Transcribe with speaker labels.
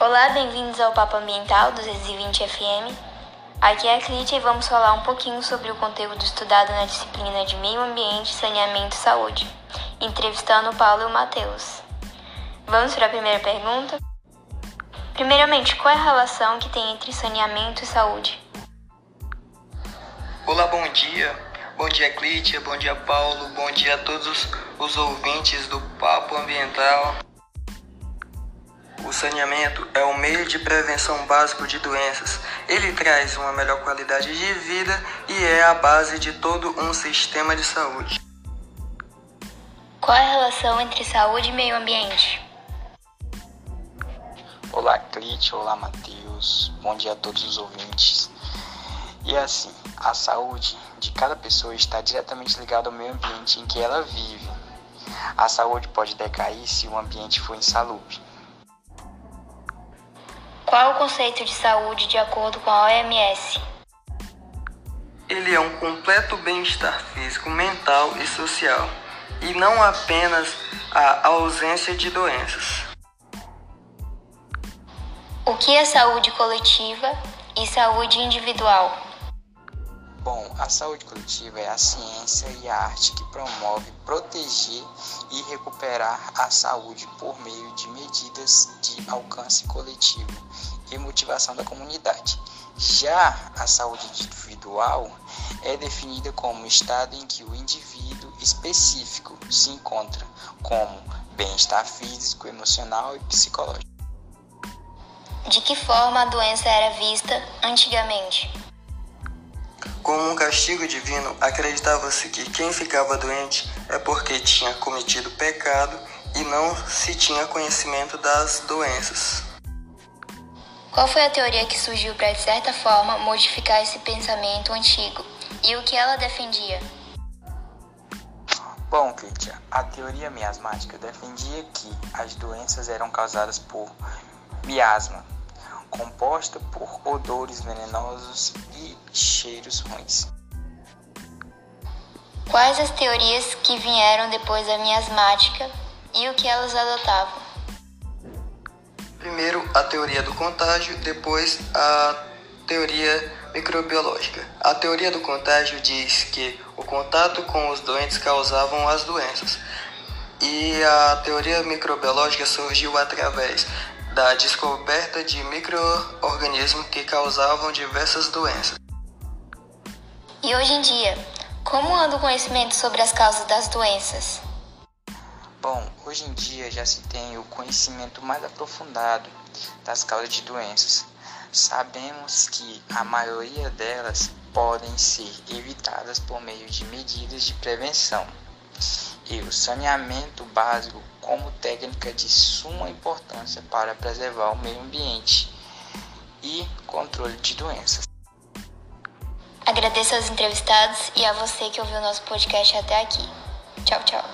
Speaker 1: Olá, bem-vindos ao Papo Ambiental do 220 FM. Aqui é a Clítia e vamos falar um pouquinho sobre o conteúdo estudado na disciplina de Meio Ambiente, Saneamento e Saúde, entrevistando o Paulo e o Matheus. Vamos para a primeira pergunta? Primeiramente, qual é a relação que tem entre saneamento e saúde?
Speaker 2: Olá, bom dia. Bom dia, Clítia. Bom dia, Paulo. Bom dia a todos os ouvintes do Papo Ambiental. O saneamento é o meio de prevenção básico de doenças. Ele traz uma melhor qualidade de vida e é a base de todo um sistema de saúde.
Speaker 1: Qual é a relação entre saúde e meio ambiente?
Speaker 3: Olá, Clit, olá, Matheus. Bom dia a todos os ouvintes. E assim, a saúde de cada pessoa está diretamente ligada ao meio ambiente em que ela vive. A saúde pode decair se o ambiente for insalubre.
Speaker 1: Qual é o conceito de saúde de acordo com a OMS?
Speaker 2: Ele é um completo bem-estar físico, mental e social, e não apenas a ausência de doenças.
Speaker 1: O que é saúde coletiva e saúde individual?
Speaker 3: Bom, a saúde coletiva é a ciência e a arte que promove proteger e recuperar a saúde por meio de medidas de alcance coletivo e motivação da comunidade. Já a saúde individual é definida como o estado em que o indivíduo específico se encontra, como bem-estar físico, emocional e psicológico.
Speaker 1: De que forma a doença era vista antigamente?
Speaker 2: Como um castigo divino, acreditava-se que quem ficava doente é porque tinha cometido pecado e não se tinha conhecimento das doenças.
Speaker 1: Qual foi a teoria que surgiu para, de certa forma, modificar esse pensamento antigo e o que ela defendia?
Speaker 3: Bom, Kitia, a teoria miasmática defendia que as doenças eram causadas por miasma, composta por odores venenosos e cheiros ruins.
Speaker 1: Quais as teorias que vieram depois da miasmática e o que elas adotavam?
Speaker 2: Primeiro a teoria do contágio, depois a teoria microbiológica. A teoria do contágio diz que o contato com os doentes causavam as doenças. E a teoria microbiológica surgiu através da descoberta de microorganismos que causavam diversas doenças.
Speaker 1: E hoje em dia, como anda o conhecimento sobre as causas das doenças?
Speaker 3: Bom, hoje em dia já se tem o conhecimento mais aprofundado das causas de doenças. Sabemos que a maioria delas podem ser evitadas por meio de medidas de prevenção e o saneamento básico como técnica de suma importância para preservar o meio ambiente e controle de doenças.
Speaker 1: Agradeço aos entrevistados e a você que ouviu nosso podcast até aqui. Tchau, tchau.